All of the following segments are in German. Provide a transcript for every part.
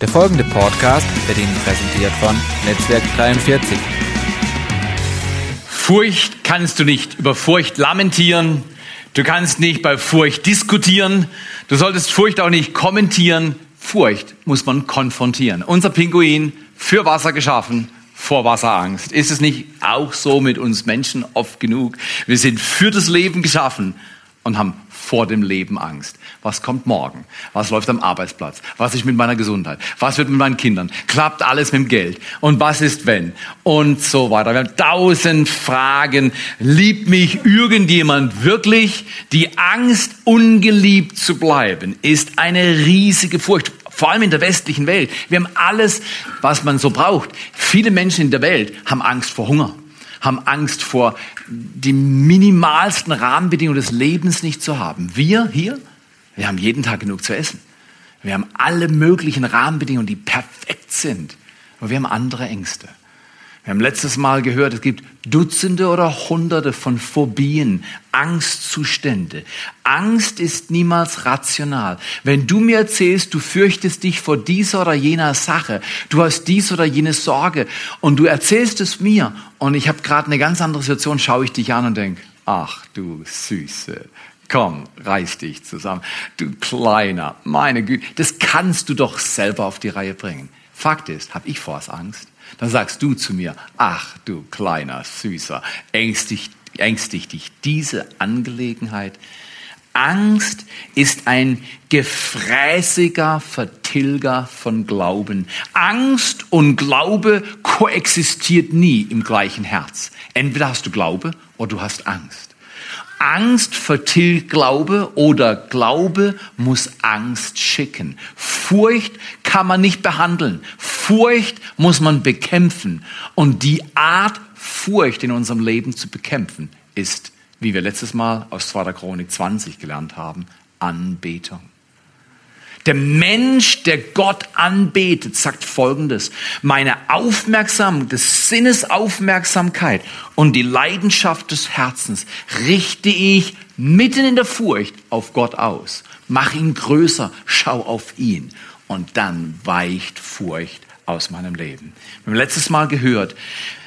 Der folgende Podcast wird Ihnen präsentiert von Netzwerk 43. Furcht kannst du nicht über Furcht lamentieren. Du kannst nicht bei Furcht diskutieren. Du solltest Furcht auch nicht kommentieren. Furcht muss man konfrontieren. Unser Pinguin für Wasser geschaffen, vor Wasserangst. Ist es nicht auch so mit uns Menschen oft genug? Wir sind für das Leben geschaffen und haben vor dem Leben Angst. Was kommt morgen? Was läuft am Arbeitsplatz? Was ist mit meiner Gesundheit? Was wird mit meinen Kindern? Klappt alles mit dem Geld? Und was ist wenn? Und so weiter. Wir haben tausend Fragen. Liebt mich irgendjemand wirklich? Die Angst, ungeliebt zu bleiben, ist eine riesige Furcht vor allem in der westlichen Welt. Wir haben alles, was man so braucht. Viele Menschen in der Welt haben Angst vor Hunger haben Angst vor die minimalsten Rahmenbedingungen des Lebens nicht zu haben. Wir hier, wir haben jeden Tag genug zu essen. Wir haben alle möglichen Rahmenbedingungen, die perfekt sind. Aber wir haben andere Ängste. Wir haben letztes Mal gehört, es gibt Dutzende oder Hunderte von Phobien, Angstzustände. Angst ist niemals rational. Wenn du mir erzählst, du fürchtest dich vor dieser oder jener Sache, du hast dies oder jene Sorge und du erzählst es mir und ich habe gerade eine ganz andere Situation, schaue ich dich an und denk, ach du Süße, komm, reiß dich zusammen, du Kleiner, meine Güte, das kannst du doch selber auf die Reihe bringen. Fakt ist, habe ich vor Angst? Dann sagst du zu mir, ach du kleiner Süßer, ängstigt, ängstigt dich diese Angelegenheit? Angst ist ein gefräßiger Vertilger von Glauben. Angst und Glaube koexistiert nie im gleichen Herz. Entweder hast du Glaube oder du hast Angst. Angst vertilgt Glaube oder Glaube muss Angst schicken. Furcht kann man nicht behandeln. Furcht muss man bekämpfen. Und die Art, Furcht in unserem Leben zu bekämpfen, ist, wie wir letztes Mal aus 2. Chronik 20 gelernt haben, Anbetung. Der Mensch, der Gott anbetet, sagt Folgendes. Meine Aufmerksamkeit, des Sinnesaufmerksamkeit und die Leidenschaft des Herzens richte ich mitten in der Furcht auf Gott aus. Mach ihn größer, schau auf ihn. Und dann weicht Furcht aus meinem Leben. Wir haben letztes Mal gehört,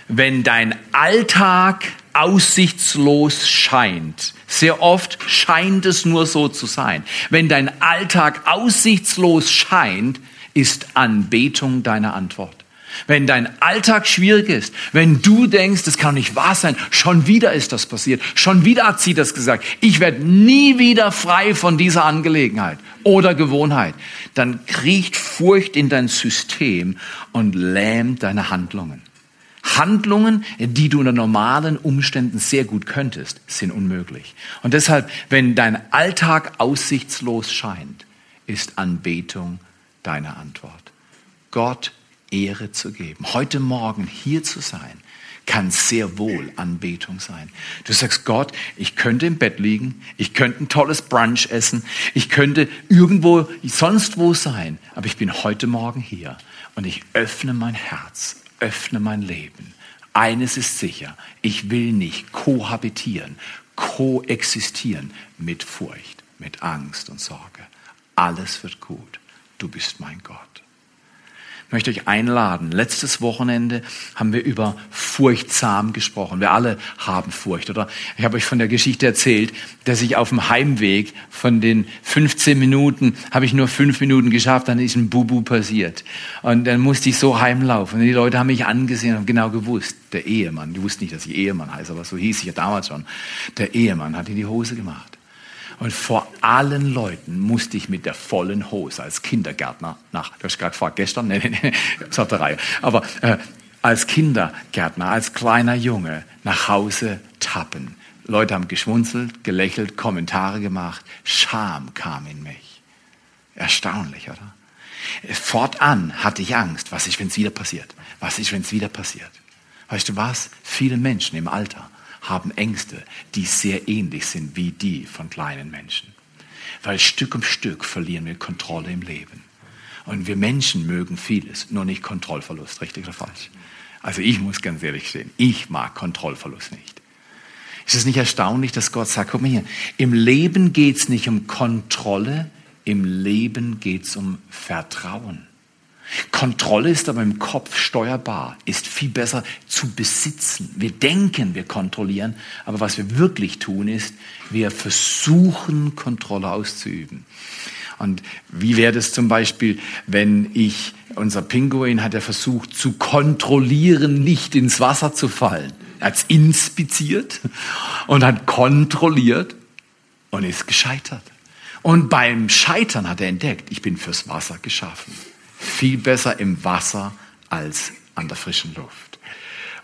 wenn dein Alltag aussichtslos scheint, sehr oft scheint es nur so zu sein. Wenn dein Alltag aussichtslos scheint, ist Anbetung deine Antwort. Wenn dein Alltag schwierig ist, wenn du denkst, das kann nicht wahr sein, schon wieder ist das passiert, schon wieder hat sie das gesagt, ich werde nie wieder frei von dieser Angelegenheit oder Gewohnheit, dann kriecht Furcht in dein System und lähmt deine Handlungen. Handlungen, die du unter normalen Umständen sehr gut könntest, sind unmöglich. Und deshalb, wenn dein Alltag aussichtslos scheint, ist Anbetung deine Antwort. Gott Ehre zu geben. Heute Morgen hier zu sein, kann sehr wohl Anbetung sein. Du sagst, Gott, ich könnte im Bett liegen, ich könnte ein tolles Brunch essen, ich könnte irgendwo sonst wo sein, aber ich bin heute Morgen hier und ich öffne mein Herz öffne mein Leben. Eines ist sicher, ich will nicht kohabitieren, koexistieren mit Furcht, mit Angst und Sorge. Alles wird gut. Du bist mein Gott. Ich möchte euch einladen. Letztes Wochenende haben wir über furchtsam gesprochen. Wir alle haben Furcht, oder? Ich habe euch von der Geschichte erzählt, dass ich auf dem Heimweg von den 15 Minuten habe ich nur fünf Minuten geschafft, dann ist ein Bubu passiert. Und dann musste ich so heimlaufen. Und die Leute haben mich angesehen und genau gewusst, der Ehemann, die wussten nicht, dass ich Ehemann heiße, aber so hieß ich ja damals schon, der Ehemann hat in die Hose gemacht. Und vor allen Leuten musste ich mit der vollen Hose als Kindergärtner nach, du hast gerade gefragt, gestern? Das hat der Reihe. Aber äh, als Kindergärtner, als kleiner Junge nach Hause tappen. Leute haben geschmunzelt, gelächelt, Kommentare gemacht. Scham kam in mich. Erstaunlich, oder? Fortan hatte ich Angst. Was ist, wenn es wieder passiert? Was ist, wenn es wieder passiert? Weißt du was? Viele Menschen im Alter haben Ängste, die sehr ähnlich sind wie die von kleinen Menschen. Weil Stück um Stück verlieren wir Kontrolle im Leben. Und wir Menschen mögen vieles, nur nicht Kontrollverlust, richtig oder falsch? Also ich muss ganz ehrlich stehen, ich mag Kontrollverlust nicht. Ist es nicht erstaunlich, dass Gott sagt, guck mal hier, im Leben geht es nicht um Kontrolle, im Leben geht es um Vertrauen. Kontrolle ist aber im Kopf steuerbar, ist viel besser zu besitzen. Wir denken, wir kontrollieren, aber was wir wirklich tun ist, wir versuchen Kontrolle auszuüben. Und wie wäre das zum Beispiel, wenn ich, unser Pinguin hat ja versucht zu kontrollieren, nicht ins Wasser zu fallen. Er hat es inspiziert und hat kontrolliert und ist gescheitert. Und beim Scheitern hat er entdeckt, ich bin fürs Wasser geschaffen. Viel besser im Wasser als an der frischen Luft.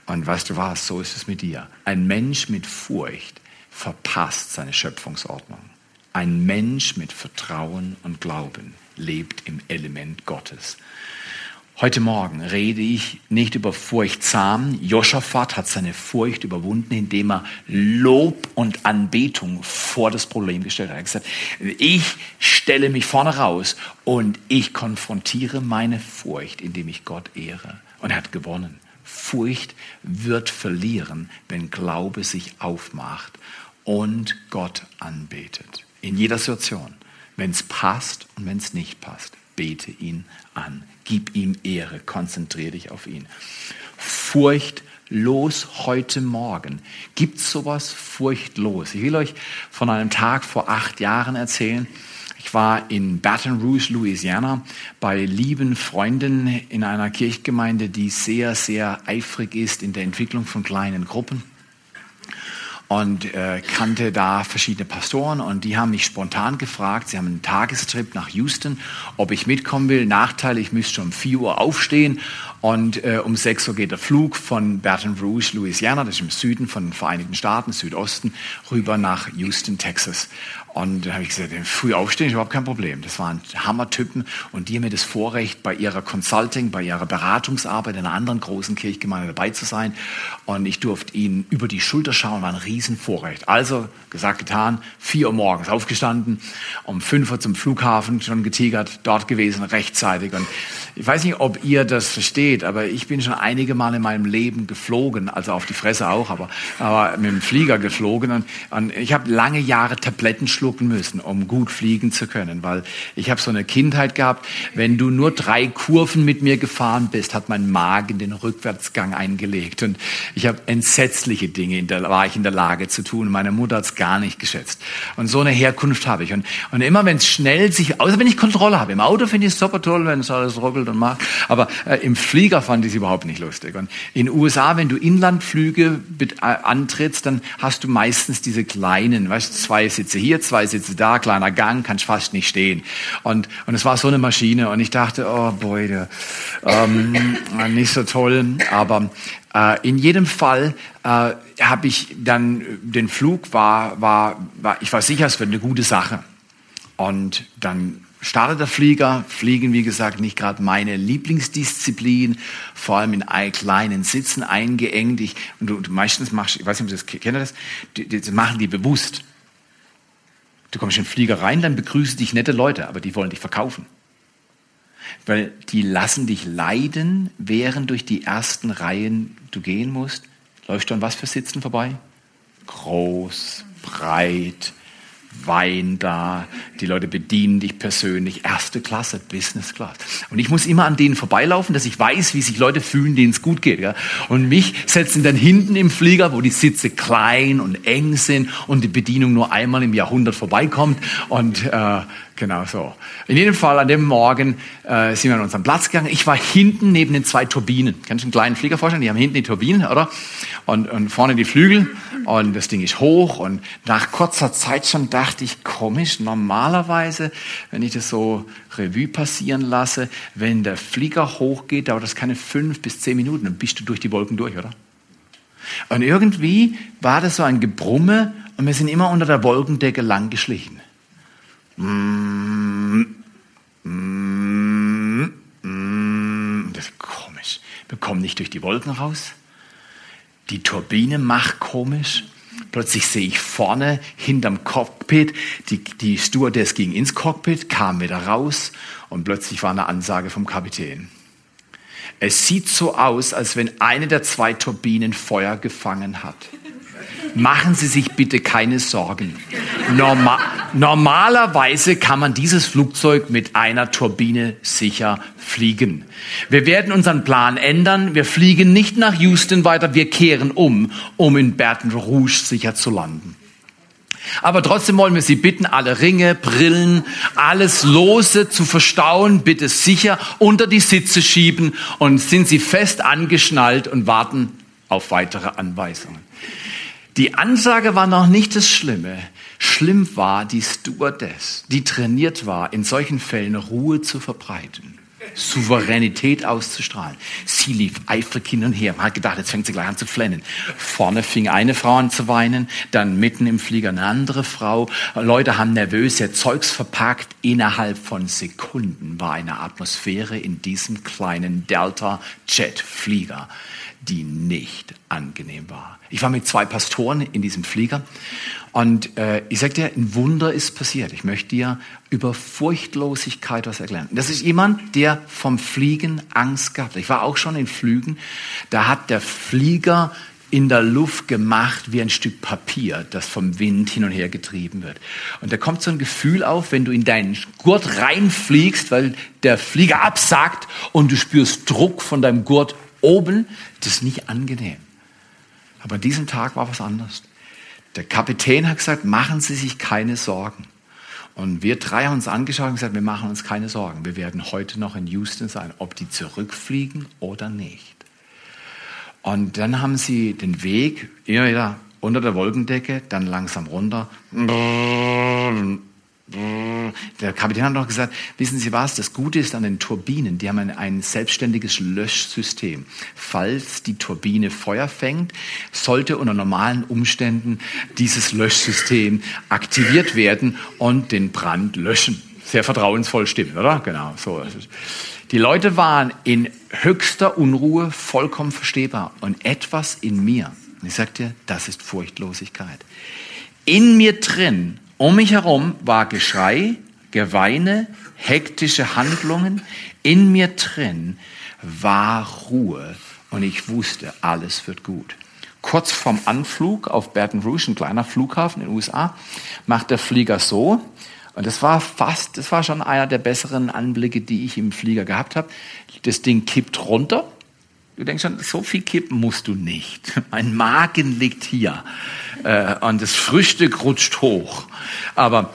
Und weißt du was, so ist es mit dir. Ein Mensch mit Furcht verpasst seine Schöpfungsordnung. Ein Mensch mit Vertrauen und Glauben lebt im Element Gottes. Heute Morgen rede ich nicht über furchtsam. Joschafat hat seine Furcht überwunden, indem er Lob und Anbetung vor das Problem gestellt hat. Er hat gesagt, ich stelle mich vorne raus und ich konfrontiere meine Furcht, indem ich Gott ehre. Und er hat gewonnen. Furcht wird verlieren, wenn Glaube sich aufmacht und Gott anbetet. In jeder Situation. Wenn es passt und wenn es nicht passt, bete ihn an. Gib ihm Ehre, konzentriere dich auf ihn. Furchtlos heute Morgen. Gibt sowas furchtlos? Ich will euch von einem Tag vor acht Jahren erzählen. Ich war in Baton Rouge, Louisiana, bei lieben Freunden in einer Kirchgemeinde, die sehr, sehr eifrig ist in der Entwicklung von kleinen Gruppen und äh, kannte da verschiedene Pastoren und die haben mich spontan gefragt, sie haben einen Tagestrip nach Houston, ob ich mitkommen will. Nachteil, ich müsste um 4 Uhr aufstehen und äh, um 6 Uhr geht der Flug von Baton Rouge, Louisiana, das ist im Süden von den Vereinigten Staaten, Südosten, rüber nach Houston, Texas. Und da habe ich gesagt, früh aufstehen ist überhaupt kein Problem. Das waren Hammertypen und die haben mir das Vorrecht, bei ihrer Consulting, bei ihrer Beratungsarbeit in einer anderen großen Kirchgemeinde dabei zu sein. Und ich durfte ihnen über die Schulter schauen, war ein Riesenvorrecht. Also, gesagt, getan, vier Uhr morgens aufgestanden, um fünf Uhr zum Flughafen schon getigert, dort gewesen, rechtzeitig. Und ich weiß nicht, ob ihr das versteht, aber ich bin schon einige Mal in meinem Leben geflogen, also auf die Fresse auch, aber, aber mit dem Flieger geflogen. Und, und ich habe lange Jahre Tabletten schlucken müssen, um gut fliegen zu können, weil ich habe so eine Kindheit gehabt, wenn du nur drei Kurven mit mir gefahren bist, hat mein Magen den Rückwärtsgang eingelegt und ich habe entsetzliche Dinge, in der, war ich in der Lage zu tun. Meine Mutter hat es gar nicht geschätzt. Und so eine Herkunft habe ich. Und, und immer wenn es schnell sich, außer wenn ich Kontrolle habe, im Auto finde ich es super toll, wenn es alles ruckelt und macht, aber äh, im Flieger fand ich es überhaupt nicht lustig. Und in USA, wenn du Inlandflüge äh, antrittst, dann hast du meistens diese kleinen, weißt zwei Sitze hier, zwei zwei Sitze da, kleiner Gang, kannst fast nicht stehen. Und, und es war so eine Maschine und ich dachte, oh boy, der, ähm, nicht so toll. Aber äh, in jedem Fall äh, habe ich dann den Flug war, war, war, ich war sicher, es wird eine gute Sache. Und dann startet der Flieger, Fliegen, wie gesagt, nicht gerade meine Lieblingsdisziplin, vor allem in kleinen Sitzen eingeengt. Ich, und du, du meistens machst, ich weiß nicht, ob Sie das kennen, das, das machen die bewusst. Du kommst in den Flieger rein, dann begrüßen dich nette Leute, aber die wollen dich verkaufen. Weil die lassen dich leiden, während durch die ersten Reihen du gehen musst. Läufst du an was für Sitzen vorbei? Groß, breit, Wein da, die Leute bedienen dich persönlich, erste Klasse, Business Class. Und ich muss immer an denen vorbeilaufen, dass ich weiß, wie sich Leute fühlen, denen es gut geht. Ja? Und mich setzen dann hinten im Flieger, wo die Sitze klein und eng sind und die Bedienung nur einmal im Jahrhundert vorbeikommt. Und äh, Genau so. In jedem Fall an dem Morgen äh, sind wir an unseren Platz gegangen. Ich war hinten neben den zwei Turbinen. Kannst du einen kleinen Flieger vorstellen? Die haben hinten die Turbinen, oder? Und, und vorne die Flügel. Und das Ding ist hoch. Und nach kurzer Zeit schon dachte ich, komisch, normalerweise, wenn ich das so Revue passieren lasse, wenn der Flieger hochgeht, dauert das keine fünf bis zehn Minuten. Dann bist du durch die Wolken durch, oder? Und irgendwie war das so ein Gebrumme und wir sind immer unter der Wolkendecke lang geschlichen. Mm, mm, mm. Das ist komisch. Wir kommen nicht durch die Wolken raus. Die Turbine macht komisch. Plötzlich sehe ich vorne hinterm Cockpit, die, die Stewardess ging ins Cockpit, kam wieder raus und plötzlich war eine Ansage vom Kapitän. Es sieht so aus, als wenn eine der zwei Turbinen Feuer gefangen hat. Machen Sie sich bitte keine Sorgen. Norma normalerweise kann man dieses Flugzeug mit einer Turbine sicher fliegen. Wir werden unseren Plan ändern. Wir fliegen nicht nach Houston weiter, wir kehren um, um in Baton Rouge sicher zu landen. Aber trotzdem wollen wir Sie bitten, alle Ringe, Brillen, alles Lose zu verstauen, bitte sicher unter die Sitze schieben und sind Sie fest angeschnallt und warten auf weitere Anweisungen. Die Ansage war noch nicht das Schlimme. Schlimm war die Stewardess, die trainiert war, in solchen Fällen Ruhe zu verbreiten. Souveränität auszustrahlen. Sie lief eifrig hin und her. Man hat gedacht, jetzt fängt sie gleich an zu flennen. Vorne fing eine Frau an zu weinen, dann mitten im Flieger eine andere Frau. Leute haben nervös ihr Zeugs verpackt. Innerhalb von Sekunden war eine Atmosphäre in diesem kleinen Delta-Jet-Flieger, die nicht angenehm war. Ich war mit zwei Pastoren in diesem Flieger und äh, ich dir, ein Wunder ist passiert. Ich möchte dir über Furchtlosigkeit was erklären. Das ist jemand, der vom Fliegen Angst gehabt hat. Ich war auch schon in Flügen. Da hat der Flieger in der Luft gemacht wie ein Stück Papier, das vom Wind hin und her getrieben wird. Und da kommt so ein Gefühl auf, wenn du in deinen Gurt reinfliegst, weil der Flieger absagt und du spürst Druck von deinem Gurt oben, das ist nicht angenehm. Aber an diesem Tag war was anderes. Der Kapitän hat gesagt, machen Sie sich keine Sorgen. Und wir drei haben uns angeschaut und gesagt, wir machen uns keine Sorgen. Wir werden heute noch in Houston sein, ob die zurückfliegen oder nicht. Und dann haben sie den Weg immer wieder unter der Wolkendecke, dann langsam runter. Der Kapitän hat noch gesagt, wissen Sie was, das Gute ist an den Turbinen, die haben ein, ein, selbstständiges Löschsystem. Falls die Turbine Feuer fängt, sollte unter normalen Umständen dieses Löschsystem aktiviert werden und den Brand löschen. Sehr vertrauensvoll stimmt, oder? Genau, so. Die Leute waren in höchster Unruhe, vollkommen verstehbar. Und etwas in mir, ich sag dir, das ist Furchtlosigkeit. In mir drin um mich herum war Geschrei, Geweine, hektische Handlungen. In mir drin war Ruhe und ich wusste, alles wird gut. Kurz vorm Anflug auf Baton Rouge, ein kleiner Flughafen in den USA, macht der Flieger so. Und das war fast, das war schon einer der besseren Anblicke, die ich im Flieger gehabt habe. Das Ding kippt runter. Du denkst schon, so viel kippen musst du nicht. Mein Magen liegt hier äh, und das Frühstück rutscht hoch. Aber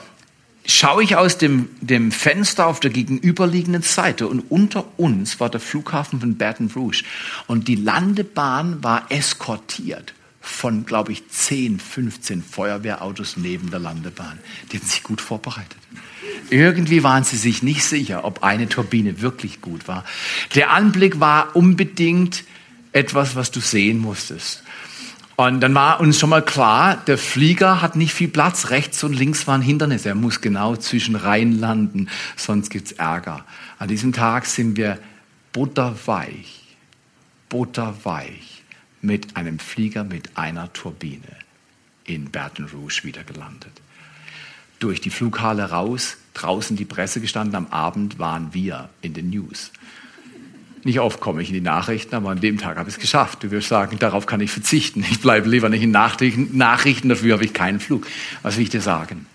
schaue ich aus dem, dem Fenster auf der gegenüberliegenden Seite und unter uns war der Flughafen von Baton Rouge und die Landebahn war eskortiert von, glaube ich, 10, 15 Feuerwehrautos neben der Landebahn. Die hatten sich gut vorbereitet. Irgendwie waren sie sich nicht sicher, ob eine Turbine wirklich gut war. Der Anblick war unbedingt etwas, was du sehen musstest. Und dann war uns schon mal klar, der Flieger hat nicht viel Platz. Rechts und links waren Hindernisse. Er muss genau zwischen Reihen landen, sonst gibt's Ärger. An diesem Tag sind wir butterweich, butterweich mit einem Flieger mit einer Turbine in Baton Rouge wieder gelandet. Durch die Flughalle raus, draußen die Presse gestanden, am Abend waren wir in den News. Nicht oft komme ich in die Nachrichten, aber an dem Tag habe ich es geschafft. Du wirst sagen, darauf kann ich verzichten. Ich bleibe lieber nicht in Nachrichten, dafür habe ich keinen Flug. Was will ich dir sagen?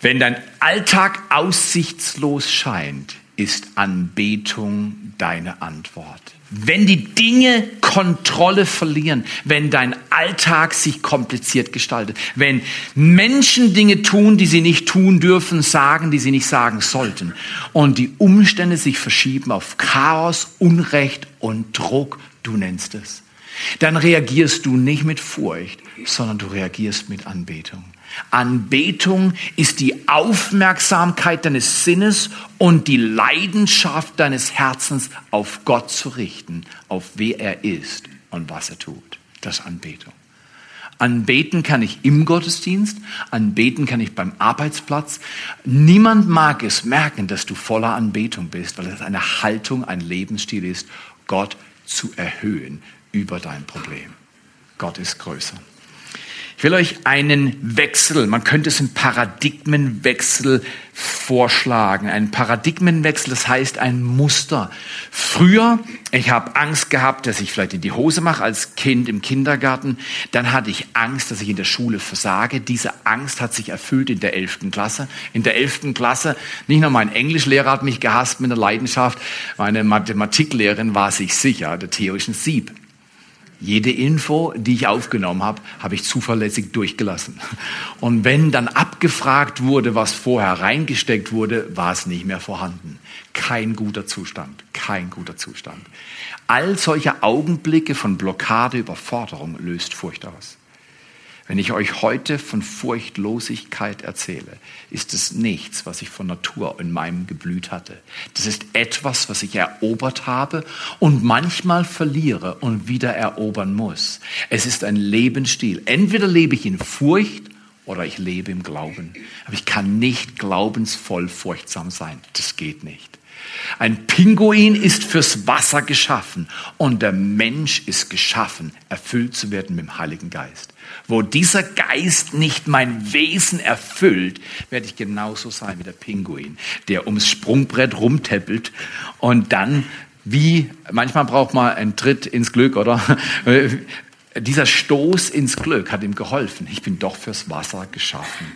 Wenn dein Alltag aussichtslos scheint, ist Anbetung deine Antwort. Wenn die Dinge Kontrolle verlieren, wenn dein Alltag sich kompliziert gestaltet, wenn Menschen Dinge tun, die sie nicht tun dürfen, sagen, die sie nicht sagen sollten und die Umstände sich verschieben auf Chaos, Unrecht und Druck, du nennst es, dann reagierst du nicht mit Furcht, sondern du reagierst mit Anbetung. Anbetung ist die Aufmerksamkeit deines Sinnes und die Leidenschaft deines Herzens auf Gott zu richten, auf wer er ist und was er tut. Das ist Anbetung. Anbeten kann ich im Gottesdienst, anbeten kann ich beim Arbeitsplatz. Niemand mag es merken, dass du voller Anbetung bist, weil es eine Haltung, ein Lebensstil ist, Gott zu erhöhen über dein Problem. Gott ist größer. Ich will euch einen Wechsel, man könnte es einen Paradigmenwechsel vorschlagen. Ein Paradigmenwechsel, das heißt ein Muster. Früher, ich habe Angst gehabt, dass ich vielleicht in die Hose mache als Kind im Kindergarten. Dann hatte ich Angst, dass ich in der Schule versage. Diese Angst hat sich erfüllt in der elften Klasse. In der elften Klasse, nicht nur mein Englischlehrer hat mich gehasst mit einer Leidenschaft, meine Mathematiklehrerin war sich sicher, der Theo ist ein Sieb. Jede Info, die ich aufgenommen habe, habe ich zuverlässig durchgelassen. Und wenn dann abgefragt wurde, was vorher reingesteckt wurde, war es nicht mehr vorhanden. Kein guter Zustand, kein guter Zustand. All solche Augenblicke von Blockade, Überforderung löst Furcht aus. Wenn ich euch heute von Furchtlosigkeit erzähle, ist es nichts, was ich von Natur in meinem geblüht hatte. Das ist etwas, was ich erobert habe und manchmal verliere und wieder erobern muss. Es ist ein Lebensstil. Entweder lebe ich in Furcht oder ich lebe im Glauben. Aber ich kann nicht glaubensvoll furchtsam sein. Das geht nicht. Ein Pinguin ist fürs Wasser geschaffen und der Mensch ist geschaffen, erfüllt zu werden mit dem Heiligen Geist. Wo dieser Geist nicht mein Wesen erfüllt, werde ich genauso sein wie der Pinguin, der ums Sprungbrett rumteppelt und dann wie, manchmal braucht man einen Tritt ins Glück, oder? Dieser Stoß ins Glück hat ihm geholfen. Ich bin doch fürs Wasser geschaffen.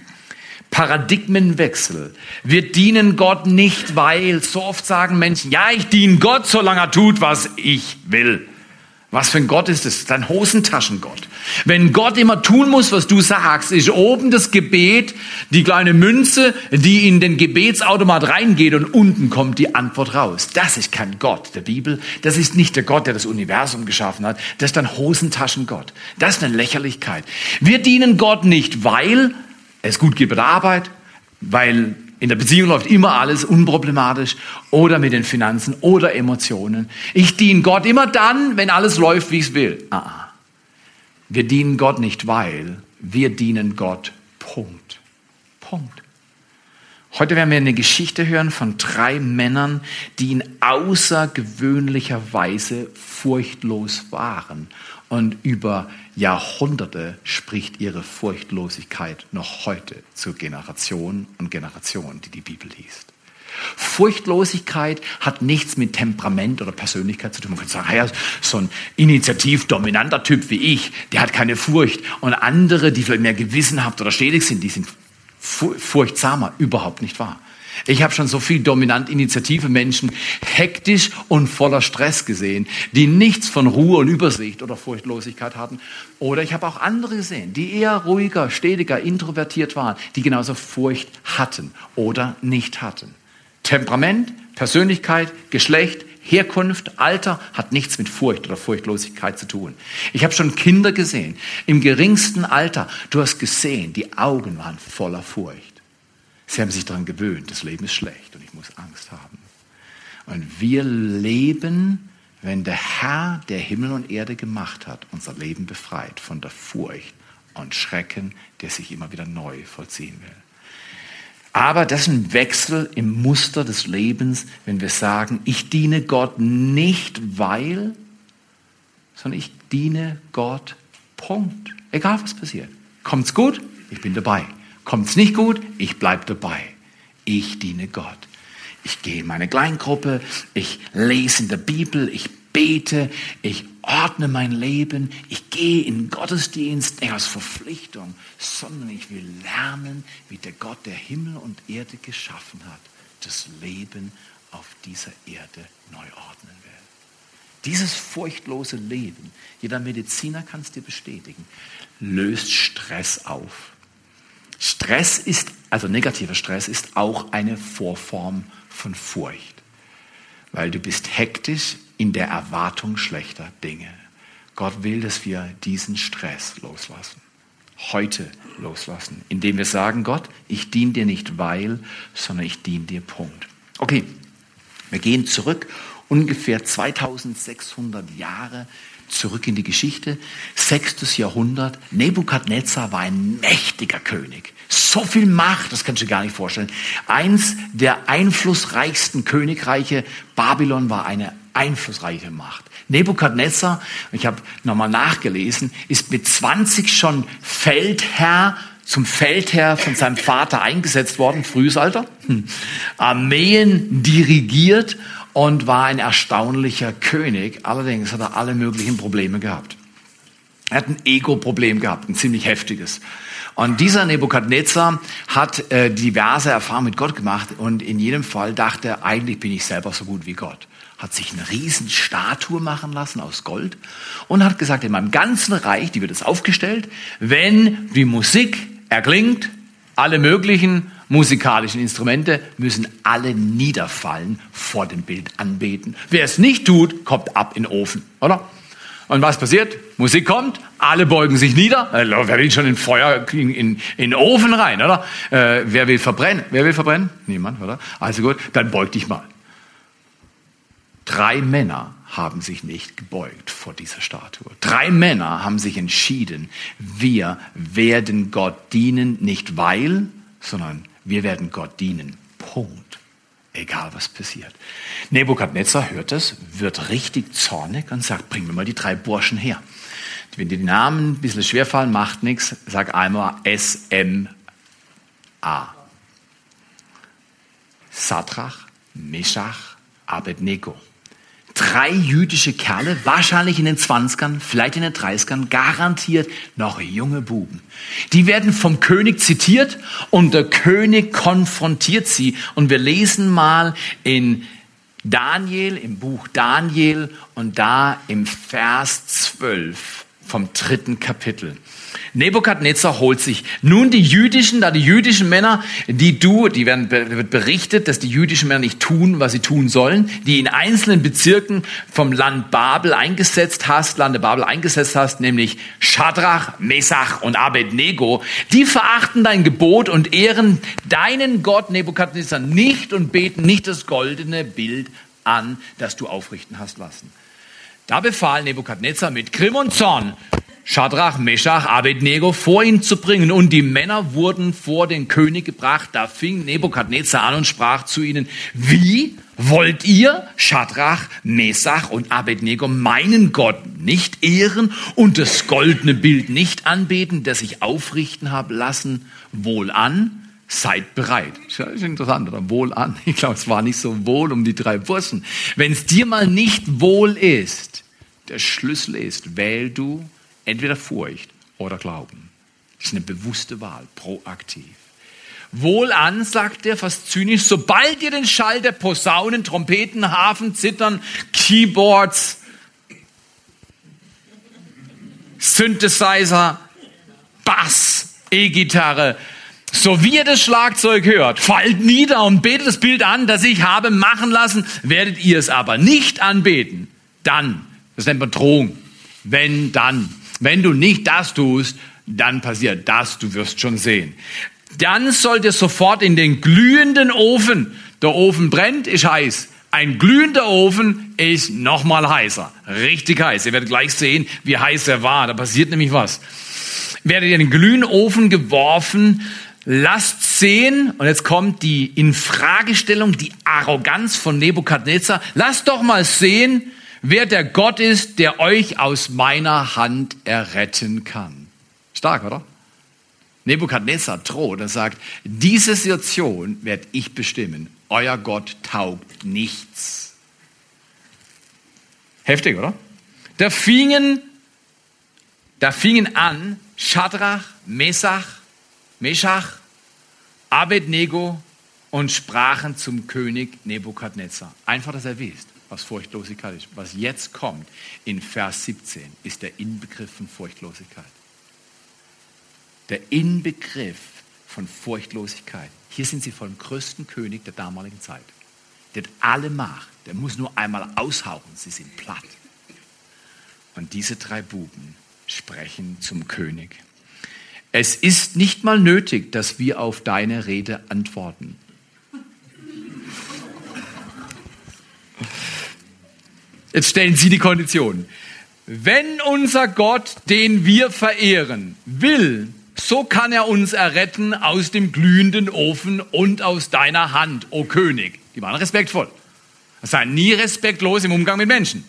Paradigmenwechsel. Wir dienen Gott nicht, weil so oft sagen Menschen, ja, ich diene Gott, solange er tut, was ich will. Was für ein Gott ist es? Dein Hosentaschengott. Wenn Gott immer tun muss, was du sagst, ist oben das Gebet die kleine Münze, die in den Gebetsautomat reingeht und unten kommt die Antwort raus. Das ist kein Gott der Bibel. Das ist nicht der Gott, der das Universum geschaffen hat. Das ist dein Hosentaschengott. Das ist eine Lächerlichkeit. Wir dienen Gott nicht, weil es gut geht bei der Arbeit, weil in der Beziehung läuft immer alles unproblematisch oder mit den Finanzen oder Emotionen. Ich diene Gott immer dann, wenn alles läuft, wie ich es will. Ah, ah. Wir dienen Gott nicht, weil wir dienen Gott. Punkt. Punkt. Heute werden wir eine Geschichte hören von drei Männern, die in außergewöhnlicher Weise furchtlos waren und über Jahrhunderte spricht ihre Furchtlosigkeit noch heute zu Generation und Generation, die die Bibel liest. Furchtlosigkeit hat nichts mit Temperament oder Persönlichkeit zu tun. Man kann sagen, ja, so ein initiativ-dominanter Typ wie ich, der hat keine Furcht. Und andere, die vielleicht mehr gewissenhaft oder stetig sind, die sind furchtsamer. Überhaupt nicht wahr. Ich habe schon so viel dominant Initiative Menschen hektisch und voller Stress gesehen, die nichts von Ruhe und Übersicht oder Furchtlosigkeit hatten. Oder ich habe auch andere gesehen, die eher ruhiger, stetiger, introvertiert waren, die genauso Furcht hatten oder nicht hatten. Temperament, Persönlichkeit, Geschlecht, Herkunft, Alter hat nichts mit Furcht oder Furchtlosigkeit zu tun. Ich habe schon Kinder gesehen, im geringsten Alter. Du hast gesehen, die Augen waren voller Furcht. Sie haben sich daran gewöhnt, das Leben ist schlecht und ich muss Angst haben. Und wir leben, wenn der Herr, der Himmel und Erde gemacht hat, unser Leben befreit von der Furcht und Schrecken, der sich immer wieder neu vollziehen will. Aber das ist ein Wechsel im Muster des Lebens, wenn wir sagen, ich diene Gott nicht weil, sondern ich diene Gott, Punkt. Egal was passiert. Kommt's gut? Ich bin dabei. Kommt es nicht gut? Ich bleibe dabei. Ich diene Gott. Ich gehe in meine Kleingruppe, ich lese in der Bibel, ich bete, ich ordne mein Leben, ich gehe in Gottesdienst nicht aus Verpflichtung, sondern ich will lernen, wie der Gott der Himmel und Erde geschaffen hat, das Leben auf dieser Erde neu ordnen will. Dieses furchtlose Leben, jeder Mediziner kann es dir bestätigen, löst Stress auf. Stress ist, also negativer Stress ist auch eine Vorform von Furcht, weil du bist hektisch in der Erwartung schlechter Dinge. Gott will, dass wir diesen Stress loslassen. Heute loslassen, indem wir sagen, Gott, ich diene dir nicht weil, sondern ich diene dir Punkt. Okay, wir gehen zurück ungefähr 2600 Jahre zurück in die Geschichte, sechstes Jahrhundert. Nebukadnezar war ein mächtiger König. So viel Macht, das kannst du dir gar nicht vorstellen. Eins der einflussreichsten Königreiche, Babylon war eine einflussreiche Macht. Nebukadnezar, ich habe nochmal nachgelesen, ist mit 20 schon Feldherr zum Feldherr von seinem Vater eingesetzt worden, frühes Alter, hm. Armeen dirigiert und war ein erstaunlicher König. Allerdings hat er alle möglichen Probleme gehabt. Er hat ein Ego-Problem gehabt, ein ziemlich heftiges. Und dieser Nebukadnezar hat äh, diverse Erfahrungen mit Gott gemacht und in jedem Fall dachte er, eigentlich bin ich selber so gut wie Gott. Hat sich eine riesen Statue machen lassen aus Gold und hat gesagt, in meinem ganzen Reich, die wird es aufgestellt, wenn die Musik erklingt, alle möglichen musikalischen Instrumente müssen alle niederfallen vor dem Bild anbeten. Wer es nicht tut, kommt ab in den Ofen, oder? Und was passiert? Musik kommt, alle beugen sich nieder. Also, wer will schon in Feuer, in, in, in den Ofen rein, oder? Äh, wer will verbrennen? Wer will verbrennen? Niemand, oder? Also gut, dann beug dich mal. Drei Männer haben sich nicht gebeugt vor dieser Statue. Drei Männer haben sich entschieden, wir werden Gott dienen, nicht weil, sondern wir werden Gott dienen. Punkt. Egal was passiert. Nebukadnezar hört es, wird richtig zornig und sagt, bring mir mal die drei Burschen her. Wenn dir die Namen ein bisschen schwerfallen, macht nichts. Sag einmal S-M-A. Satrach, Meshach, Abednego drei jüdische Kerle, wahrscheinlich in den 20ern, vielleicht in den 30ern, garantiert noch junge Buben. Die werden vom König zitiert und der König konfrontiert sie. Und wir lesen mal in Daniel, im Buch Daniel und da im Vers 12 vom dritten Kapitel. Nebukadnezar holt sich nun die jüdischen, da die jüdischen Männer, die du, die werden wird berichtet, dass die jüdischen Männer nicht tun, was sie tun sollen, die in einzelnen Bezirken vom Land Babel eingesetzt hast, Lande Babel eingesetzt hast, nämlich Shadrach, Mesach und Abednego, die verachten dein Gebot und ehren deinen Gott Nebukadnezar nicht und beten nicht das goldene Bild an, das du aufrichten hast lassen. Da befahl Nebukadnezar mit Grimm und Zorn, Schadrach, Meschach, Abednego vor ihn zu bringen. Und die Männer wurden vor den König gebracht. Da fing Nebukadnezar an und sprach zu ihnen, wie wollt ihr, Schadrach, Mesach und Abednego, meinen Gott nicht ehren und das goldene Bild nicht anbeten, das ich aufrichten habe lassen? Wohl an, seid bereit. Das ist interessant, oder? Wohl an. Ich glaube, es war nicht so wohl um die drei Burschen. Wenn es dir mal nicht wohl ist, der Schlüssel ist, wähl du Entweder Furcht oder Glauben. Das ist eine bewusste Wahl, proaktiv. Wohlan, sagt er fast zynisch, sobald ihr den Schall der Posaunen, Trompeten, Hafen, Zittern, Keyboards, Synthesizer, Bass, E-Gitarre, so wie ihr das Schlagzeug hört, fallt nieder und betet das Bild an, das ich habe machen lassen, werdet ihr es aber nicht anbeten. Dann, das nennt man Drohung, wenn dann. Wenn du nicht das tust, dann passiert das, du wirst schon sehen. Dann sollt ihr sofort in den glühenden Ofen. Der Ofen brennt, ist heiß. Ein glühender Ofen ist nochmal heißer. Richtig heiß. Ihr werdet gleich sehen, wie heiß er war. Da passiert nämlich was. Werdet ihr in den glühenden Ofen geworfen, lasst sehen, und jetzt kommt die Infragestellung, die Arroganz von Nebukadnezar. Lasst doch mal sehen, wer der Gott ist, der euch aus meiner Hand erretten kann. Stark, oder? Nebukadnezar droht und sagt, diese Situation werde ich bestimmen. Euer Gott taugt nichts. Heftig, oder? Da fingen, da fingen an Shadrach, Mesach, Meshach, Abednego und sprachen zum König Nebukadnezar. Einfach, dass er wisst was Furchtlosigkeit ist. Was jetzt kommt in Vers 17 ist der Inbegriff von Furchtlosigkeit. Der Inbegriff von Furchtlosigkeit. Hier sind sie vom größten König der damaligen Zeit. Der hat alle Macht. Der muss nur einmal aushauchen. Sie sind platt. Und diese drei Buben sprechen zum König. Es ist nicht mal nötig, dass wir auf deine Rede antworten. Jetzt stellen Sie die Konditionen. wenn unser Gott, den wir verehren, will, so kann er uns erretten aus dem glühenden Ofen und aus deiner Hand, o König. Die waren respektvoll. Seien nie respektlos im Umgang mit Menschen.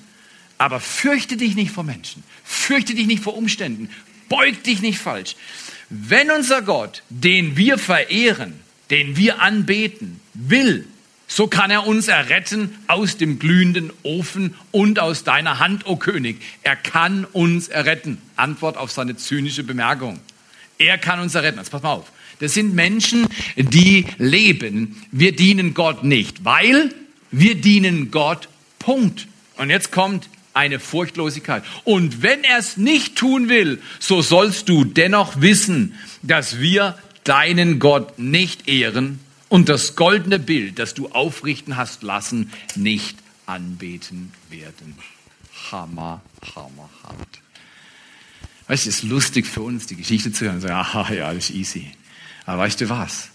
Aber fürchte dich nicht vor Menschen. Fürchte dich nicht vor Umständen. Beug dich nicht falsch. Wenn unser Gott, den wir verehren, den wir anbeten, will, so kann er uns erretten aus dem glühenden Ofen und aus deiner Hand, o oh König. Er kann uns erretten. Antwort auf seine zynische Bemerkung. Er kann uns erretten. Jetzt pass mal auf. Das sind Menschen, die leben. Wir dienen Gott nicht, weil wir dienen Gott. Punkt. Und jetzt kommt eine Furchtlosigkeit. Und wenn er es nicht tun will, so sollst du dennoch wissen, dass wir deinen Gott nicht ehren und das goldene Bild, das du aufrichten hast lassen, nicht anbeten werden. Hammer, hammer, hart. Weißt du, es ist lustig für uns, die Geschichte zu hören und sagen, aha, ja, das ist easy. Aber weißt du was?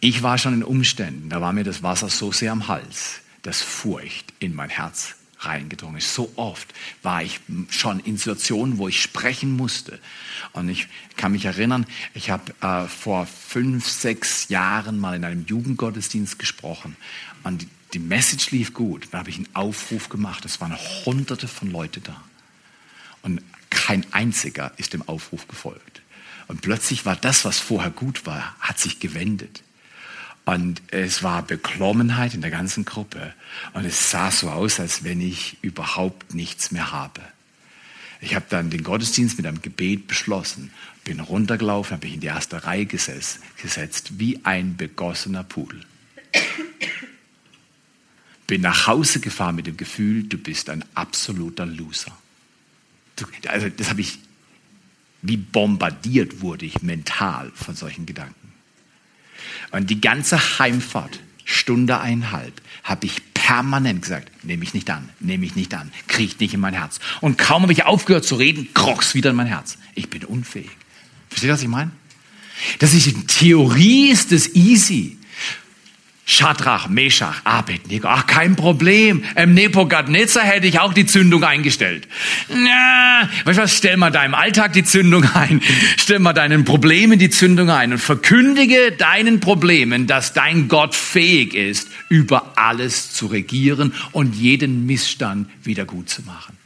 Ich war schon in Umständen, da war mir das Wasser so sehr am Hals, dass Furcht in mein Herz reingedrungen ist. So oft war ich schon in Situationen, wo ich sprechen musste. Und ich kann mich erinnern, ich habe äh, vor fünf, sechs Jahren mal in einem Jugendgottesdienst gesprochen. Und die, Message lief gut. Da habe ich einen Aufruf gemacht. Es waren hunderte von Leuten da. Und kein einziger ist dem Aufruf gefolgt. Und plötzlich war das, was vorher gut war, hat sich gewendet. Und es war Beklommenheit in der ganzen Gruppe. Und es sah so aus, als wenn ich überhaupt nichts mehr habe. Ich habe dann den Gottesdienst mit einem Gebet beschlossen, bin runtergelaufen, habe mich in die erste Reihe gesetzt, gesetzt wie ein begossener Pudel. Bin nach Hause gefahren mit dem Gefühl, du bist ein absoluter Loser. Also das habe ich, wie bombardiert wurde ich mental von solchen Gedanken. Und die ganze Heimfahrt, Stunde eineinhalb, habe ich permanent gesagt, nehme ich nicht an, nehme ich nicht an, kriegt nicht in mein Herz. Und kaum habe ich aufgehört zu reden, kroch's wieder in mein Herz. Ich bin unfähig. Versteht ihr, was ich meine? Das ist in Theorie ist es easy. Schadrach, Meshach, Abednego, ach kein Problem. Im Nebukadnezar hätte ich auch die Zündung eingestellt. Na, weißt du was, stell mal deinem Alltag die Zündung ein. Stell mal deinen Problemen die Zündung ein und verkündige deinen Problemen, dass dein Gott fähig ist, über alles zu regieren und jeden Missstand wieder gut zu machen.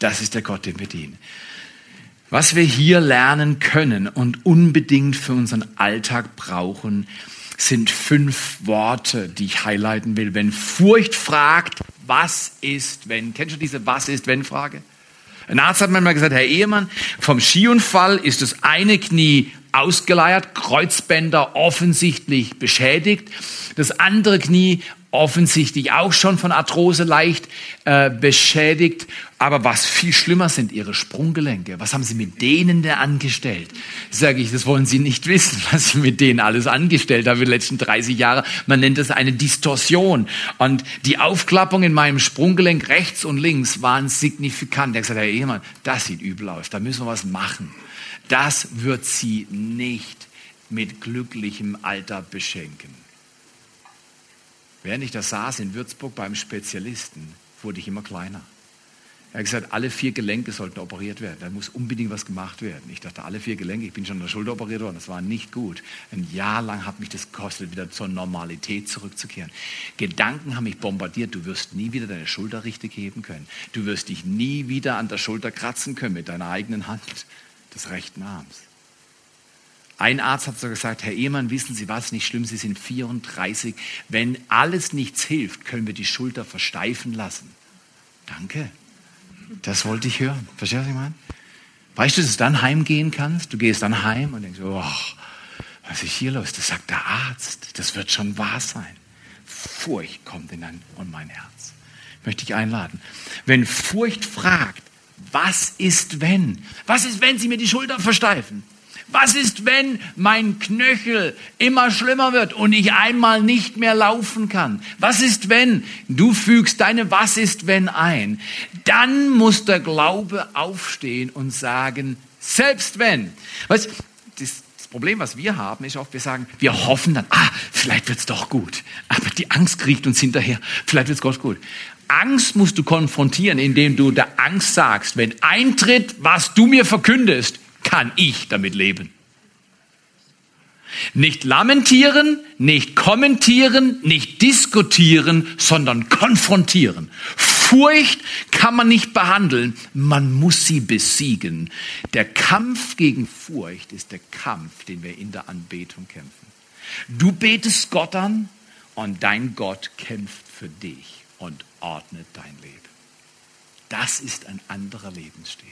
Das ist der Gott, den wir dienen. Was wir hier lernen können und unbedingt für unseren Alltag brauchen, sind fünf Worte, die ich highlighten will. Wenn Furcht fragt, was ist, wenn? Kennst du diese Was ist, wenn Frage? Ein Arzt hat manchmal gesagt, Herr Ehemann, vom Skiunfall ist das eine Knie ausgeleiert, Kreuzbänder offensichtlich beschädigt, das andere Knie offensichtlich auch schon von Arthrose leicht äh, beschädigt. Aber was viel schlimmer sind ihre Sprunggelenke. Was haben sie mit denen denn angestellt? Sage ich, das wollen sie nicht wissen, was ich mit denen alles angestellt habe in den letzten 30 Jahren. Man nennt das eine Distorsion. Und die Aufklappung in meinem Sprunggelenk rechts und links waren signifikant. Er hat gesagt, Herr Ehemann, das sieht übel aus. Da müssen wir was machen. Das wird sie nicht mit glücklichem Alter beschenken. Während ich da saß in Würzburg beim Spezialisten, wurde ich immer kleiner. Er hat gesagt, alle vier Gelenke sollten operiert werden. Da muss unbedingt was gemacht werden. Ich dachte, alle vier Gelenke, ich bin schon an der Schulter operiert worden, das war nicht gut. Ein Jahr lang hat mich das gekostet, wieder zur Normalität zurückzukehren. Gedanken haben mich bombardiert, du wirst nie wieder deine Schulter richtig heben können. Du wirst dich nie wieder an der Schulter kratzen können mit deiner eigenen Hand des rechten Arms. Ein Arzt hat so gesagt, Herr Ehemann, wissen Sie was, nicht schlimm, Sie sind 34. Wenn alles nichts hilft, können wir die Schulter versteifen lassen. Danke. Das wollte ich hören. Verstehst du, was ich meine? Weißt du, dass du dann heimgehen kannst? Du gehst dann heim und denkst, oh, was ist hier los? Das sagt der Arzt. Das wird schon wahr sein. Furcht kommt in dein und mein Herz. Möchte ich einladen. Wenn Furcht fragt, was ist wenn? Was ist, wenn sie mir die Schulter versteifen? Was ist, wenn mein Knöchel immer schlimmer wird und ich einmal nicht mehr laufen kann? Was ist, wenn du fügst deine Was ist, wenn ein? Dann muss der Glaube aufstehen und sagen, selbst wenn. Weißt, das, Problem, was wir haben, ist oft, wir sagen, wir hoffen dann, ah, vielleicht wird's doch gut. Aber die Angst kriegt uns hinterher, vielleicht wird's Gott gut. Angst musst du konfrontieren, indem du der Angst sagst, wenn eintritt, was du mir verkündest, kann ich damit leben. Nicht lamentieren, nicht kommentieren, nicht diskutieren, sondern konfrontieren. Furcht kann man nicht behandeln, man muss sie besiegen. Der Kampf gegen Furcht ist der Kampf, den wir in der Anbetung kämpfen. Du betest Gott an und dein Gott kämpft für dich und ordnet dein Leben. Das ist ein anderer Lebensstil.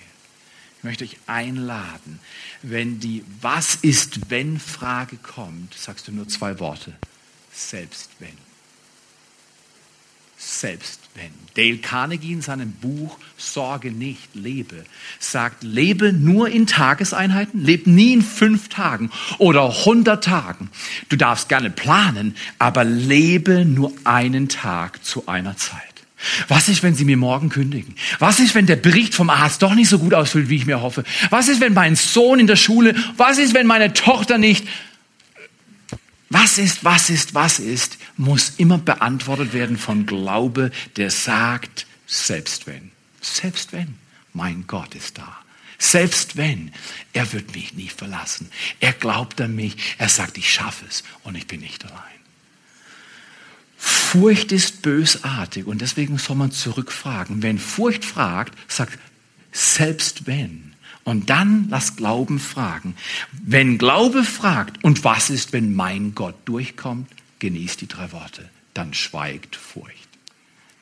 Ich möchte euch einladen, wenn die Was ist wenn Frage kommt, sagst du nur zwei Worte. Selbst wenn. Selbst wenn. Dale Carnegie in seinem Buch Sorge nicht, lebe sagt, lebe nur in Tageseinheiten, lebe nie in fünf Tagen oder hundert Tagen. Du darfst gerne planen, aber lebe nur einen Tag zu einer Zeit. Was ist, wenn Sie mir morgen kündigen? Was ist, wenn der Bericht vom Arzt doch nicht so gut ausfüllt, wie ich mir hoffe? Was ist, wenn mein Sohn in der Schule, was ist, wenn meine Tochter nicht? Was ist, was ist, was ist, muss immer beantwortet werden von Glaube, der sagt, selbst wenn, selbst wenn, mein Gott ist da. Selbst wenn, er wird mich nie verlassen. Er glaubt an mich, er sagt, ich schaffe es und ich bin nicht allein. Furcht ist bösartig und deswegen soll man zurückfragen. Wenn Furcht fragt, sagt selbst wenn. Und dann lass Glauben fragen. Wenn Glaube fragt, und was ist, wenn mein Gott durchkommt, genießt die drei Worte. Dann schweigt Furcht.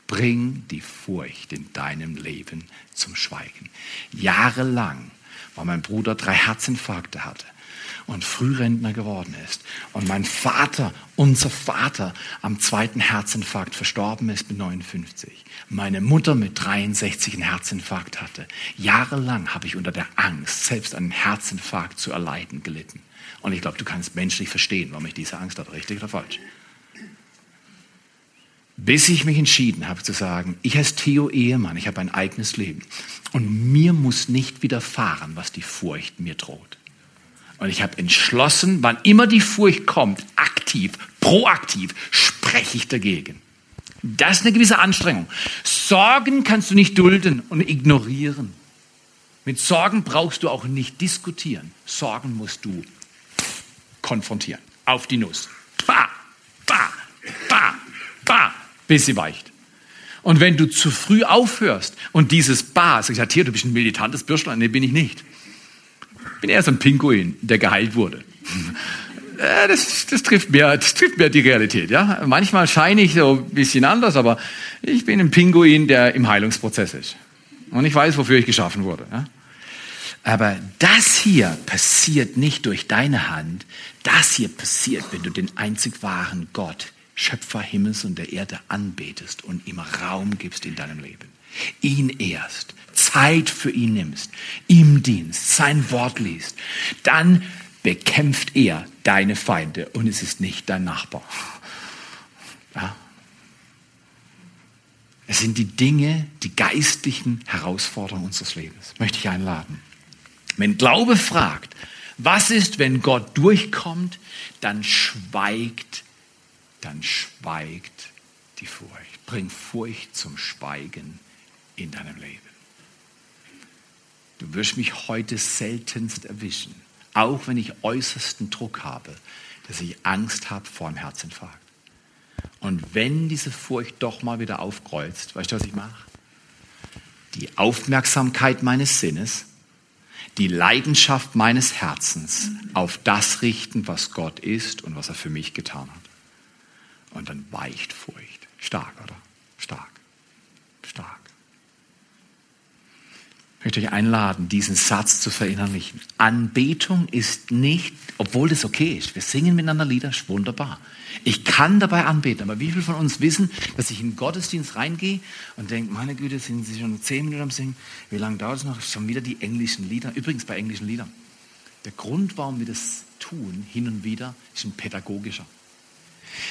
Bring die Furcht in deinem Leben zum Schweigen. Jahrelang war mein Bruder drei Herzinfarkte hatte und Frührentner geworden ist. Und mein Vater, unser Vater, am zweiten Herzinfarkt verstorben ist mit 59. Meine Mutter mit 63 einen Herzinfarkt hatte. Jahrelang habe ich unter der Angst, selbst einen Herzinfarkt zu erleiden, gelitten. Und ich glaube, du kannst menschlich verstehen, warum ich diese Angst hatte, richtig oder falsch. Bis ich mich entschieden habe zu sagen, ich als Theo Ehemann, ich habe ein eigenes Leben und mir muss nicht widerfahren, was die Furcht mir droht. Und ich habe entschlossen, wann immer die Furcht kommt, aktiv, proaktiv, spreche ich dagegen. Das ist eine gewisse Anstrengung. Sorgen kannst du nicht dulden und ignorieren. Mit Sorgen brauchst du auch nicht diskutieren. Sorgen musst du konfrontieren. Auf die Nuss. Bah, bah, bah, bah, bis sie weicht. Und wenn du zu früh aufhörst und dieses Bah, sagst, ja, Tier, du bist ein militantes Bürschlein. Nee, bin ich nicht bin eher so ein Pinguin, der geheilt wurde. Das, das, trifft mehr, das trifft mehr die Realität. Ja? Manchmal scheine ich so ein bisschen anders, aber ich bin ein Pinguin, der im Heilungsprozess ist. Und ich weiß, wofür ich geschaffen wurde. Ja? Aber das hier passiert nicht durch deine Hand. Das hier passiert, wenn du den einzig wahren Gott, Schöpfer Himmels und der Erde anbetest und ihm Raum gibst in deinem Leben. Ihn erst, Zeit für ihn nimmst, ihm dienst, sein Wort liest, dann bekämpft er deine Feinde und es ist nicht dein Nachbar. Ja? Es sind die Dinge, die geistlichen Herausforderungen unseres Lebens. Möchte ich einladen. Wenn Glaube fragt, was ist, wenn Gott durchkommt, dann schweigt, dann schweigt die Furcht. Bring Furcht zum Schweigen in deinem Leben. Du wirst mich heute seltenst erwischen, auch wenn ich äußersten Druck habe, dass ich Angst habe vor einem Herzinfarkt. Und wenn diese Furcht doch mal wieder aufkreuzt, weißt du, was ich mache? Die Aufmerksamkeit meines Sinnes, die Leidenschaft meines Herzens auf das richten, was Gott ist und was er für mich getan hat. Und dann weicht Furcht. Stark, oder? Stark. Ich möchte euch einladen, diesen Satz zu verinnerlichen. Anbetung ist nicht, obwohl das okay ist. Wir singen miteinander Lieder, ist wunderbar. Ich kann dabei anbeten, aber wie viele von uns wissen, dass ich in den Gottesdienst reingehe und denke, meine Güte, sind Sie schon zehn Minuten am Singen? Wie lange dauert es noch? Schon wieder die englischen Lieder. Übrigens bei englischen Liedern. Der Grund, warum wir das tun, hin und wieder, ist ein pädagogischer.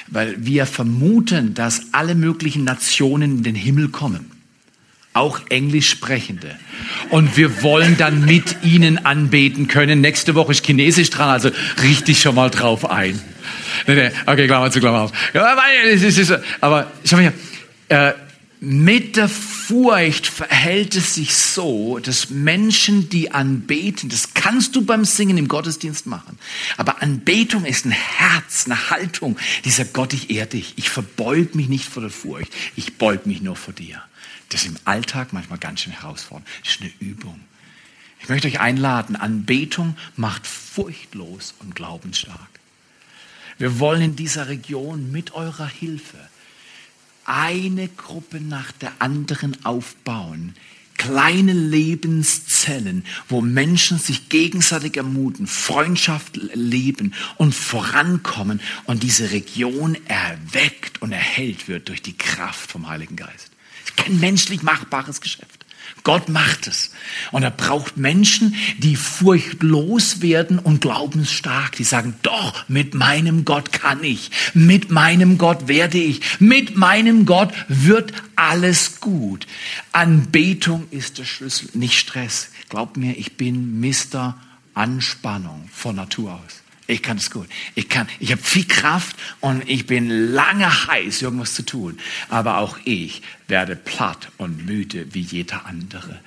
Weil wir vermuten, dass alle möglichen Nationen in den Himmel kommen auch Englisch sprechende. Und wir wollen dann mit ihnen anbeten können. Nächste Woche ist Chinesisch dran, also richtig schon mal drauf ein. Nee, nee, okay, Klammer zu, Klammer auf. Aber schau mal hier. Äh, Mit der Furcht verhält es sich so, dass Menschen, die anbeten, das kannst du beim Singen im Gottesdienst machen, aber Anbetung ist ein Herz, eine Haltung, dieser Gott, ich ehr dich, ich verbeug mich nicht vor der Furcht, ich beug mich nur vor dir. Das ist im Alltag manchmal ganz schön herausfordernd. Das ist eine Übung. Ich möchte euch einladen, Anbetung macht furchtlos und glaubensstark. Wir wollen in dieser Region mit eurer Hilfe eine Gruppe nach der anderen aufbauen. Kleine Lebenszellen, wo Menschen sich gegenseitig ermuten, Freundschaft leben und vorankommen und diese Region erweckt und erhellt wird durch die Kraft vom Heiligen Geist. Kein menschlich machbares Geschäft. Gott macht es. Und er braucht Menschen, die furchtlos werden und glaubensstark, die sagen, doch, mit meinem Gott kann ich, mit meinem Gott werde ich, mit meinem Gott wird alles gut. Anbetung ist der Schlüssel, nicht Stress. Glaubt mir, ich bin Mister Anspannung von Natur aus. Ich kann es gut. Ich kann, ich habe viel Kraft und ich bin lange heiß, irgendwas zu tun. Aber auch ich werde platt und müde wie jeder andere.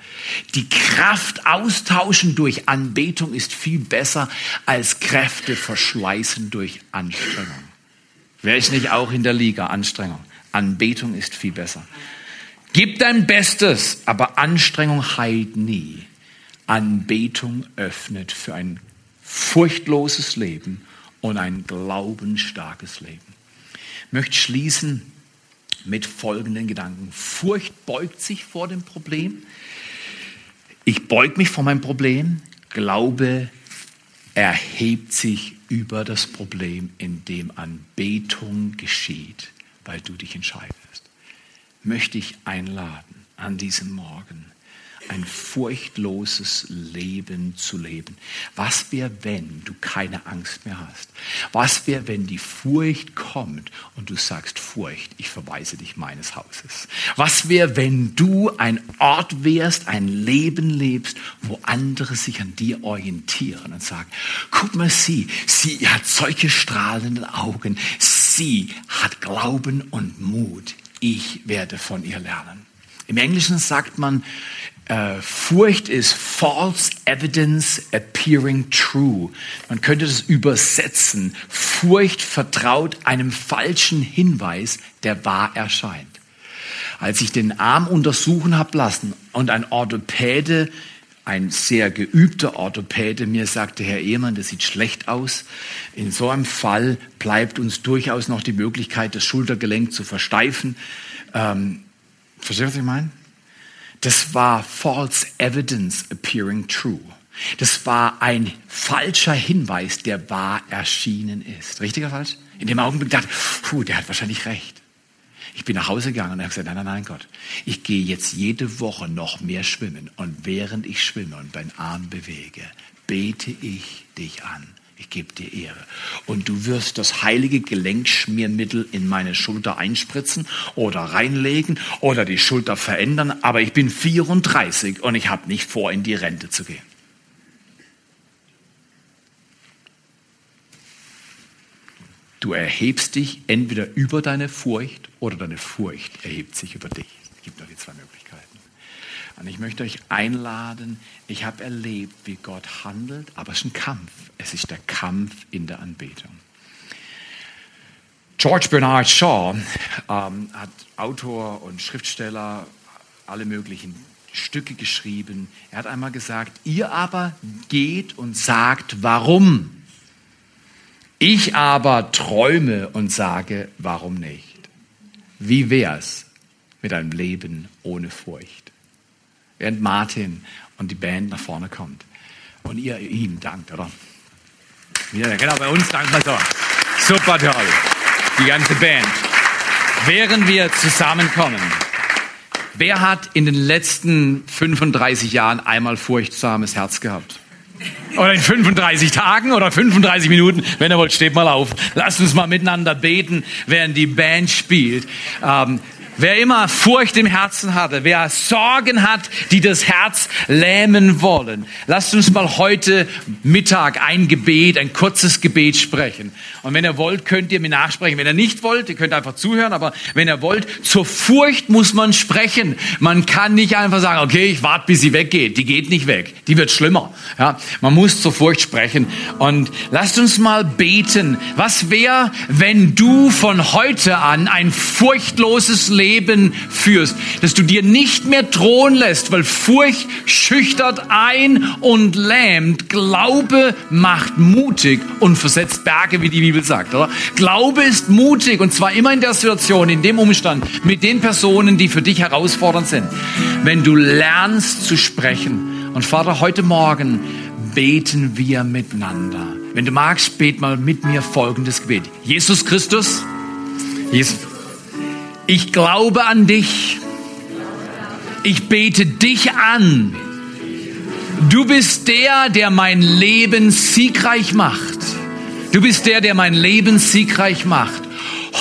Die Kraft austauschen durch Anbetung ist viel besser als Kräfte verschleißen durch Anstrengung. Wer ist nicht auch in der Liga Anstrengung? Anbetung ist viel besser. Gib dein Bestes, aber Anstrengung heilt nie. Anbetung öffnet für ein furchtloses Leben und ein glaubensstarkes Leben. Ich möchte schließen mit folgenden Gedanken. Furcht beugt sich vor dem Problem. Ich beug mich vor meinem Problem. Glaube erhebt sich über das Problem, indem Anbetung geschieht, weil du dich entscheidest. Möchte ich einladen an diesem Morgen ein furchtloses Leben zu leben. Was wäre, wenn du keine Angst mehr hast? Was wäre, wenn die Furcht kommt und du sagst, Furcht, ich verweise dich meines Hauses? Was wäre, wenn du ein Ort wärst, ein Leben lebst, wo andere sich an dir orientieren und sagen, guck mal sie, sie hat solche strahlenden Augen, sie hat Glauben und Mut, ich werde von ihr lernen. Im Englischen sagt man, äh, Furcht ist false evidence appearing true. Man könnte das übersetzen. Furcht vertraut einem falschen Hinweis, der wahr erscheint. Als ich den Arm untersuchen habe lassen und ein Orthopäde, ein sehr geübter Orthopäde mir sagte, Herr Ehemann, das sieht schlecht aus. In so einem Fall bleibt uns durchaus noch die Möglichkeit, das Schultergelenk zu versteifen. Ähm, versteht, was ich meine? Das war false evidence appearing true. Das war ein falscher Hinweis, der wahr erschienen ist. Richtig oder falsch? In dem Augenblick dachte ich, puh, der hat wahrscheinlich recht. Ich bin nach Hause gegangen und habe gesagt, nein, nein, nein, Gott, ich gehe jetzt jede Woche noch mehr schwimmen und während ich schwimme und meinen Arm bewege, bete ich dich an ich gebe dir Ehre. Und du wirst das heilige Gelenkschmiermittel in meine Schulter einspritzen oder reinlegen oder die Schulter verändern. Aber ich bin 34 und ich habe nicht vor, in die Rente zu gehen. Du erhebst dich entweder über deine Furcht oder deine Furcht erhebt sich über dich. Es gibt nur die zwei Möglichkeiten. Und ich möchte euch einladen, ich habe erlebt, wie Gott handelt, aber es ist ein Kampf. Es ist der Kampf in der Anbetung. George Bernard Shaw ähm, hat Autor und Schriftsteller alle möglichen Stücke geschrieben. Er hat einmal gesagt, ihr aber geht und sagt, warum? Ich aber träume und sage, warum nicht? Wie wär's mit einem Leben ohne Furcht? Während Martin und die Band nach vorne kommt. Und ihr ihm dankt, oder? Ja, genau, bei uns dankt man so. Super toll. Die ganze Band. Während wir zusammenkommen, wer hat in den letzten 35 Jahren einmal furchtsames Herz gehabt? Oder in 35 Tagen oder 35 Minuten. Wenn ihr wollt, steht mal auf. Lasst uns mal miteinander beten, während die Band spielt. Ähm, Wer immer Furcht im Herzen hatte, wer Sorgen hat, die das Herz lähmen wollen, lasst uns mal heute Mittag ein Gebet, ein kurzes Gebet sprechen. Und wenn ihr wollt, könnt ihr mir nachsprechen. Wenn ihr nicht wollt, ihr könnt einfach zuhören, aber wenn ihr wollt, zur Furcht muss man sprechen. Man kann nicht einfach sagen, okay, ich warte, bis sie weggeht. Die geht nicht weg. Die wird schlimmer. Ja, man muss zur Furcht sprechen. Und lasst uns mal beten. Was wäre, wenn du von heute an ein furchtloses Leben Leben führst, dass du dir nicht mehr drohen lässt, weil Furcht schüchtert ein und lähmt. Glaube macht mutig und versetzt Berge, wie die Bibel sagt. Oder? Glaube ist mutig und zwar immer in der Situation, in dem Umstand, mit den Personen, die für dich herausfordernd sind. Wenn du lernst zu sprechen. Und Vater, heute Morgen beten wir miteinander. Wenn du magst, bet mal mit mir folgendes Gebet. Jesus Christus, Jesus, ich glaube an dich. Ich bete dich an. Du bist der, der mein Leben siegreich macht. Du bist der, der mein Leben siegreich macht.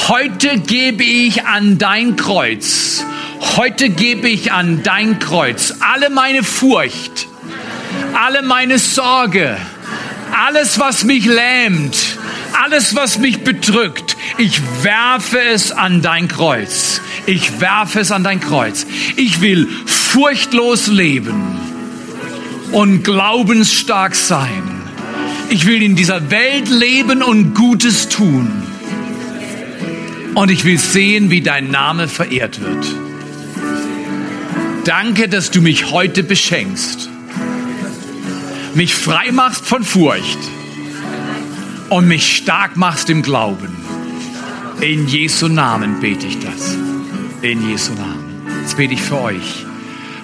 Heute gebe ich an dein Kreuz. Heute gebe ich an dein Kreuz alle meine Furcht, alle meine Sorge, alles, was mich lähmt, alles, was mich bedrückt, ich werfe es an dein Kreuz. Ich werfe es an dein Kreuz. Ich will furchtlos leben und glaubensstark sein. Ich will in dieser Welt leben und Gutes tun. Und ich will sehen, wie dein Name verehrt wird. Danke, dass du mich heute beschenkst, mich frei machst von Furcht und mich stark machst im Glauben. In Jesu Namen bete ich das. In Jesu Namen. Jetzt bete ich für euch.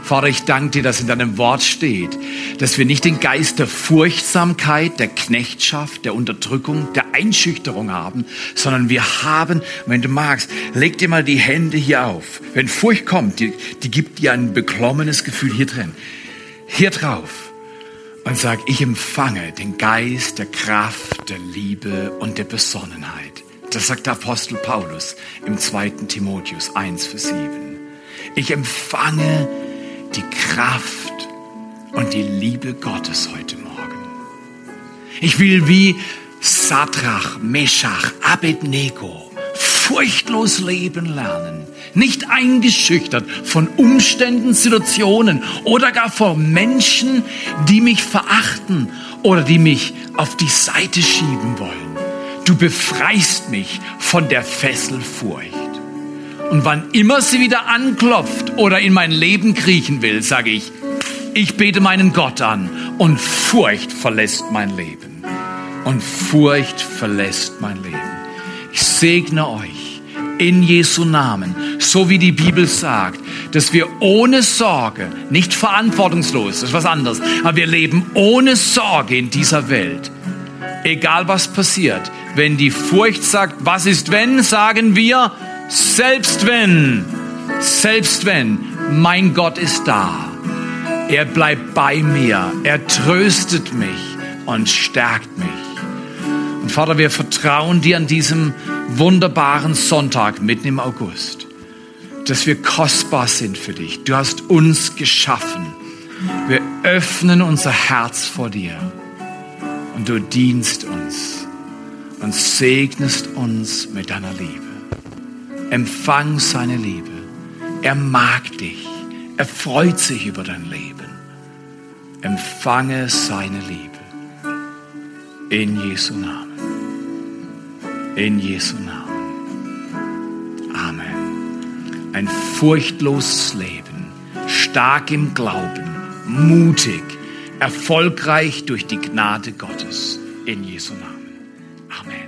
Vater, ich danke dir, dass in deinem Wort steht, dass wir nicht den Geist der Furchtsamkeit, der Knechtschaft, der Unterdrückung, der Einschüchterung haben, sondern wir haben, wenn du magst, leg dir mal die Hände hier auf. Wenn Furcht kommt, die, die gibt dir ein beklommenes Gefühl hier drin. Hier drauf und sag, ich empfange den Geist der Kraft, der Liebe und der Besonnenheit. Das sagt der Apostel Paulus im 2. Timotheus 1, Vers 7. Ich empfange die Kraft und die Liebe Gottes heute Morgen. Ich will wie Sadrach, Meshach, Abednego furchtlos leben lernen nicht eingeschüchtert von Umständen, Situationen oder gar von Menschen, die mich verachten oder die mich auf die Seite schieben wollen. Du befreist mich von der Fessel Furcht. Und wann immer sie wieder anklopft oder in mein Leben kriechen will, sage ich, ich bete meinen Gott an und Furcht verlässt mein Leben. Und Furcht verlässt mein Leben. Ich segne euch in Jesu Namen, so wie die Bibel sagt, dass wir ohne Sorge, nicht verantwortungslos, das ist was anderes, aber wir leben ohne Sorge in dieser Welt. Egal was passiert, wenn die Furcht sagt, was ist wenn, sagen wir, selbst wenn, selbst wenn, mein Gott ist da. Er bleibt bei mir, er tröstet mich und stärkt mich. Und Vater, wir vertrauen dir an diesem wunderbaren Sonntag mitten im August, dass wir kostbar sind für dich. Du hast uns geschaffen. Wir öffnen unser Herz vor dir und du dienst uns und segnest uns mit deiner Liebe. Empfang seine Liebe. Er mag dich. Er freut sich über dein Leben. Empfange seine Liebe. In Jesu Namen. In Jesu Namen. Amen. Ein furchtloses Leben, stark im Glauben, mutig, erfolgreich durch die Gnade Gottes. In Jesu Namen. Amen.